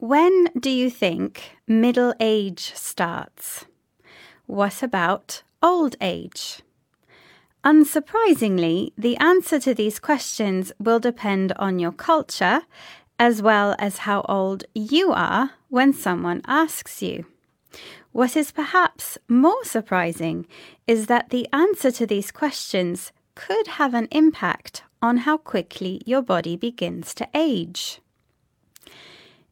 When do you think middle age starts? What about old age? Unsurprisingly, the answer to these questions will depend on your culture as well as how old you are when someone asks you. What is perhaps more surprising is that the answer to these questions could have an impact on how quickly your body begins to age.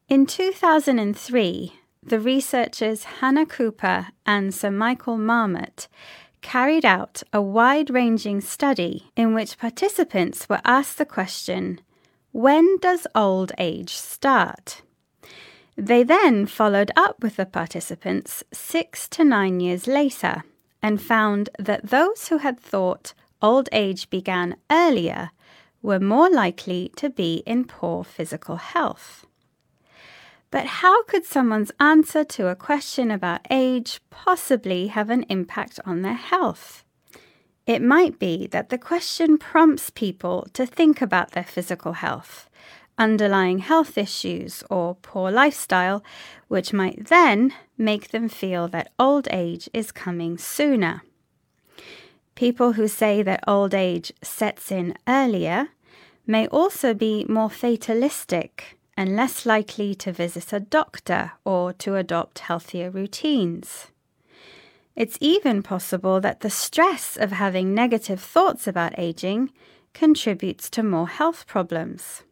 In 2003, the researchers Hannah Kuper and Sir Michael Marmot carried out a wide ranging study in which participants were asked the question When does old age start? They then followed up with the participants six to nine years later and found that those who had thought old age began earlier were more likely to be in poor physical health. But how could someone's answer to a question about age possibly have an impact on their health? It might be that the question prompts people to think about their physical health, underlying health issues, or poor lifestyle, which might then make them feel that old age is coming sooner. People who say that old age sets in earlier may also be more fatalistic and less likely to visit a doctor or to adopt healthier routines. It's even possible that the stress of having negative thoughts about aging contributes to more health problems.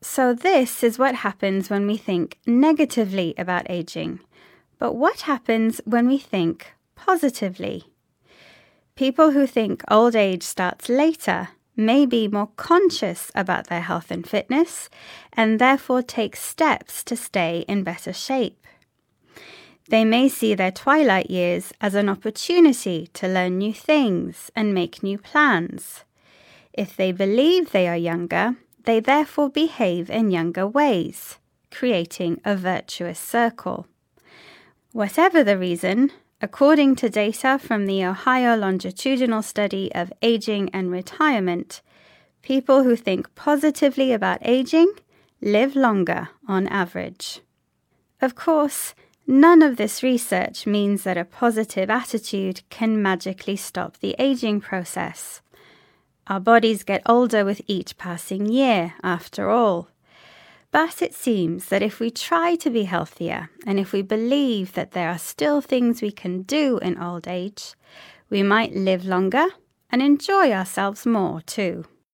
So, this is what happens when we think negatively about aging. But what happens when we think positively? People who think old age starts later may be more conscious about their health and fitness and therefore take steps to stay in better shape. They may see their twilight years as an opportunity to learn new things and make new plans. If they believe they are younger, they therefore behave in younger ways, creating a virtuous circle. Whatever the reason, According to data from the Ohio Longitudinal Study of Aging and Retirement, people who think positively about aging live longer on average. Of course, none of this research means that a positive attitude can magically stop the aging process. Our bodies get older with each passing year, after all. But it seems that if we try to be healthier and if we believe that there are still things we can do in old age, we might live longer and enjoy ourselves more too.